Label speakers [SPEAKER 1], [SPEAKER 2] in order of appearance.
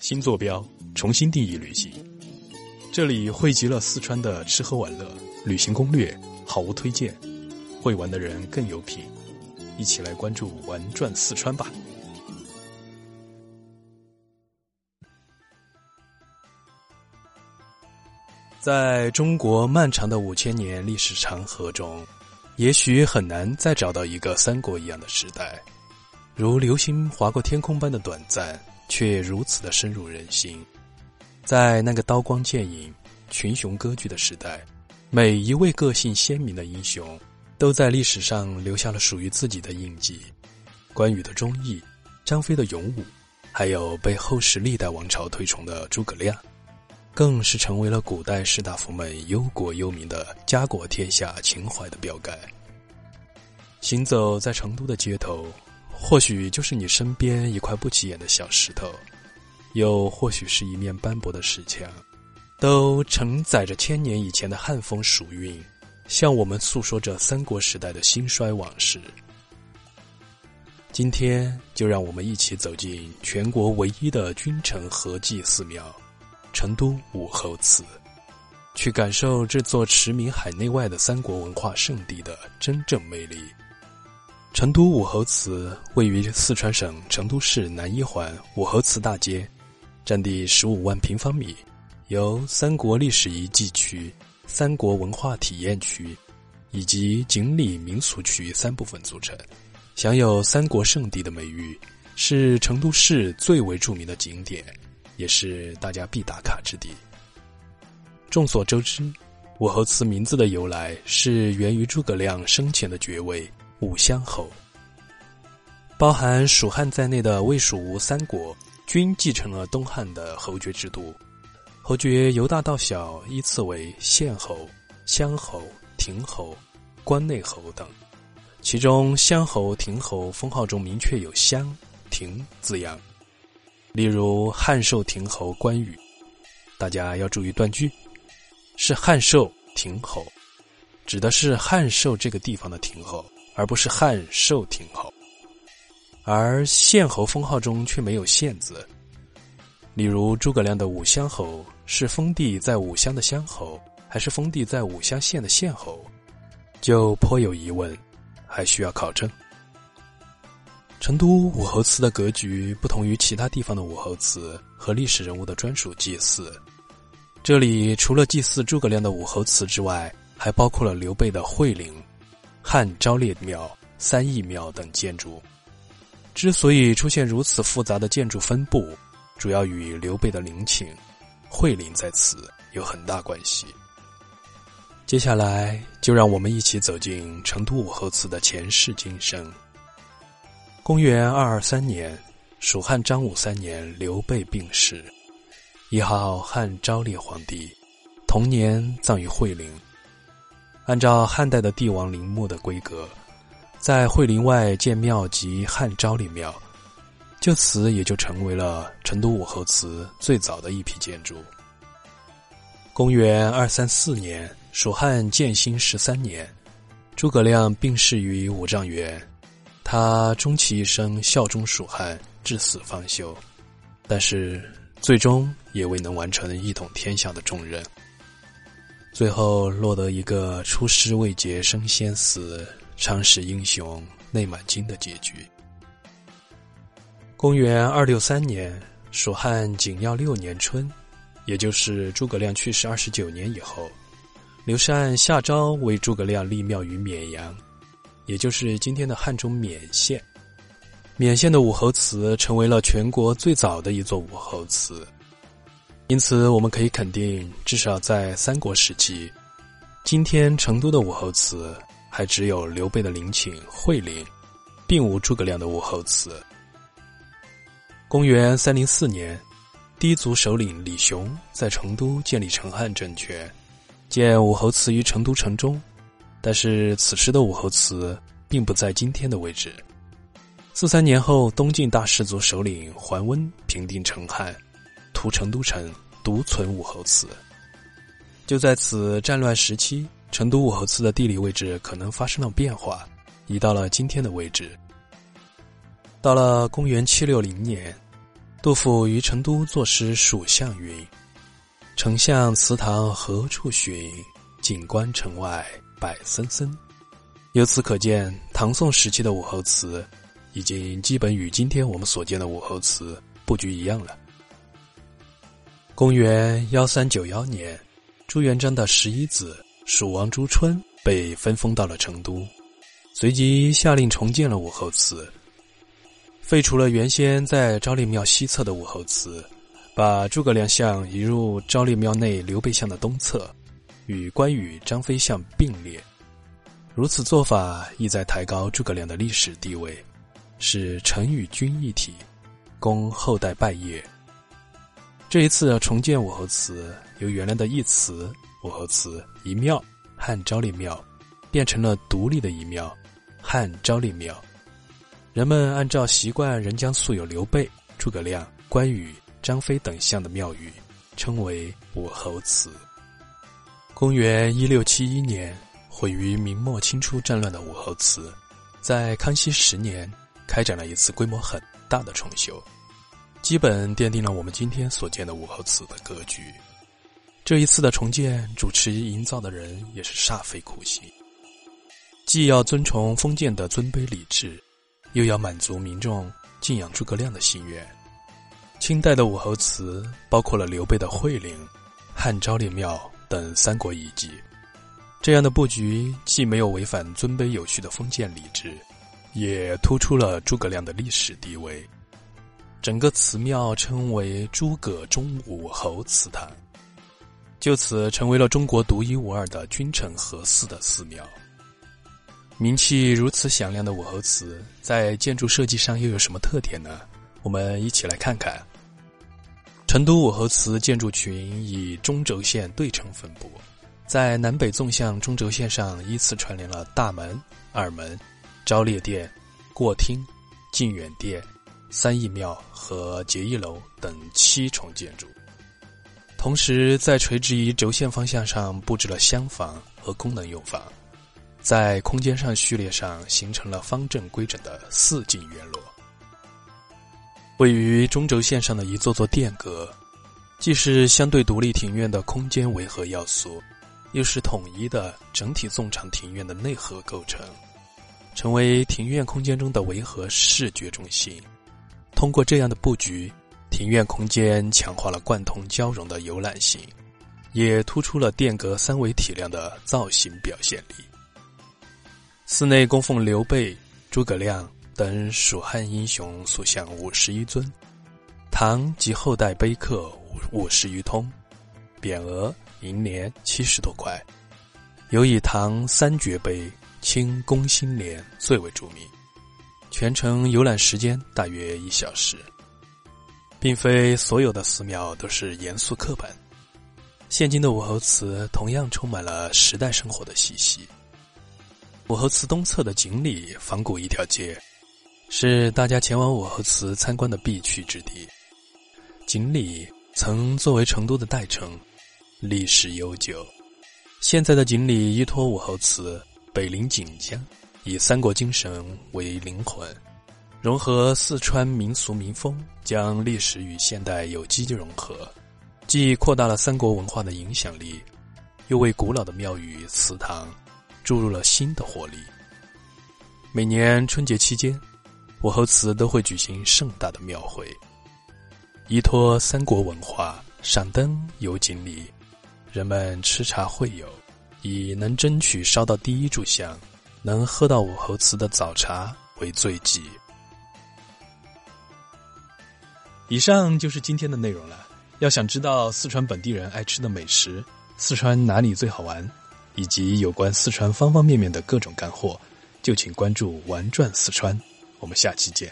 [SPEAKER 1] 新坐标，重新定义旅行。这里汇集了四川的吃喝玩乐、旅行攻略、好物推荐，会玩的人更有品。一起来关注“玩转四川”吧。在中国漫长的五千年历史长河中，也许很难再找到一个三国一样的时代，如流星划过天空般的短暂，却如此的深入人心。在那个刀光剑影、群雄割据的时代，每一位个性鲜明的英雄，都在历史上留下了属于自己的印记。关羽的忠义，张飞的勇武，还有被后世历代王朝推崇的诸葛亮。更是成为了古代士大夫们忧国忧民的家国天下情怀的标杆。行走在成都的街头，或许就是你身边一块不起眼的小石头，又或许是一面斑驳的石墙，都承载着千年以前的汉风蜀韵，向我们诉说着三国时代的兴衰往事。今天，就让我们一起走进全国唯一的君臣合祭寺庙。成都武侯祠，去感受这座驰名海内外的三国文化圣地的真正魅力。成都武侯祠位于四川省成都市南一环武侯祠大街，占地十五万平方米，由三国历史遗迹区、三国文化体验区以及锦里民俗区三部分组成，享有“三国圣地”的美誉，是成都市最为著名的景点。也是大家必打卡之地。众所周知，武侯祠名字的由来是源于诸葛亮生前的爵位武乡侯。包含蜀汉在内的魏、蜀、吴三国均继承了东汉的侯爵制度，侯爵由大到小依次为县侯、乡侯、亭侯、关内侯等，其中乡侯、亭侯封号中明确有乡、亭字样。例如汉寿亭侯关羽，大家要注意断句，是汉寿亭侯，指的是汉寿这个地方的亭侯，而不是汉寿亭侯。而县侯封号中却没有县字。例如诸葛亮的武乡侯是封地在武乡的乡侯，还是封地在武乡县的县侯，就颇有疑问，还需要考证。成都武侯祠的格局不同于其他地方的武侯祠和历史人物的专属祭祀。这里除了祭祀诸葛亮的武侯祠之外，还包括了刘备的惠陵、汉昭烈庙、三义庙等建筑。之所以出现如此复杂的建筑分布，主要与刘备的陵寝惠陵在此有很大关系。接下来，就让我们一起走进成都武侯祠的前世今生。公元二二三年，蜀汉章武三年，刘备病逝，谥号汉昭烈皇帝。同年葬于惠陵。按照汉代的帝王陵墓的规格，在惠陵外建庙及汉昭陵庙，就此也就成为了成都武侯祠最早的一批建筑。公元二三四年，蜀汉建兴十三年，诸葛亮病逝于五丈原。他终其一生效忠蜀汉，至死方休，但是最终也未能完成一统天下的重任，最后落得一个出师未捷身先死，长使英雄泪满襟的结局。公元二六三年，蜀汉景耀六年春，也就是诸葛亮去世二十九年以后，刘禅下诏为诸葛亮立庙于绵阳。也就是今天的汉中勉县，勉县的武侯祠成为了全国最早的一座武侯祠，因此我们可以肯定，至少在三国时期，今天成都的武侯祠还只有刘备的陵寝惠陵，并无诸葛亮的武侯祠。公元三零四年，氐族首领李雄在成都建立成汉政权，建武侯祠于成都城中。但是此时的武侯祠并不在今天的位置。四三年后，东晋大氏族首领桓温平定成汉，屠成都城，独存武侯祠。就在此战乱时期，成都武侯祠的地理位置可能发生了变化，移到了今天的位置。到了公元七六零年，杜甫于成都作诗蜀相云：“丞相祠堂何处寻？锦官城外柏森森。”由此可见，唐宋时期的武侯祠已经基本与今天我们所见的武侯祠布局一样了。公元幺三九幺年，朱元璋的十一子蜀王朱春被分封到了成都，随即下令重建了武侯祠，废除了原先在昭陵庙西侧的武侯祠，把诸葛亮像移入昭陵庙内刘备像的东侧，与关羽、张飞像并列。如此做法，意在抬高诸葛亮的历史地位，使臣与君一体，供后代拜谒。这一次重建武侯祠，由原来的一祠武侯祠一庙汉昭陵庙，变成了独立的一庙汉昭陵庙。人们按照习惯，仍将素有刘备、诸葛亮、关羽、张飞等像的庙宇称为武侯祠。公元一六七一年。毁于明末清初战乱的武侯祠，在康熙十年开展了一次规模很大的重修，基本奠定了我们今天所见的武侯祠的格局。这一次的重建，主持营造的人也是煞费苦心，既要遵从封建的尊卑礼制，又要满足民众敬仰诸葛亮的心愿。清代的武侯祠包括了刘备的惠陵、汉昭陵庙等三国遗迹。这样的布局既没有违反尊卑有序的封建礼制，也突出了诸葛亮的历史地位。整个祠庙称为“诸葛中武侯祠堂”，就此成为了中国独一无二的君臣合祀的寺庙。名气如此响亮的武侯祠，在建筑设计上又有什么特点呢？我们一起来看看。成都武侯祠建筑群以中轴线对称分布。在南北纵向中轴线上，依次串联了大门、二门、昭烈殿、过厅、靖远殿、三义庙和结义楼等七重建筑。同时，在垂直于轴线方向上布置了厢房和功能用房，在空间上序列上形成了方正规整的四进院落。位于中轴线上的一座座殿阁，既是相对独立庭院的空间维和要素。又是统一的整体纵长庭院的内核构成，成为庭院空间中的维和视觉中心。通过这样的布局，庭院空间强化了贯通交融的游览性，也突出了殿阁三维体量的造型表现力。寺内供奉刘备、诸葛亮等蜀汉英雄塑像五十余尊，唐及后代碑刻五五十余通，匾额。银联七十多块，尤以唐三绝碑、清宫心联最为著名。全程游览时间大约一小时，并非所有的寺庙都是严肃刻板。现今的武侯祠同样充满了时代生活的气息。武侯祠东侧的锦里仿古一条街，是大家前往武侯祠参观的必去之地。锦里曾作为成都的代称。历史悠久，现在的锦里依托武侯祠，北临锦江，以三国精神为灵魂，融合四川民俗民风，将历史与现代有机融合，既扩大了三国文化的影响力，又为古老的庙宇祠堂注入了新的活力。每年春节期间，武侯祠都会举行盛大的庙会，依托三国文化，赏灯游锦鲤。人们吃茶会友，以能争取烧到第一炷香，能喝到武侯祠的早茶为最忌。以上就是今天的内容了。要想知道四川本地人爱吃的美食，四川哪里最好玩，以及有关四川方方面面的各种干货，就请关注“玩转四川”。我们下期见。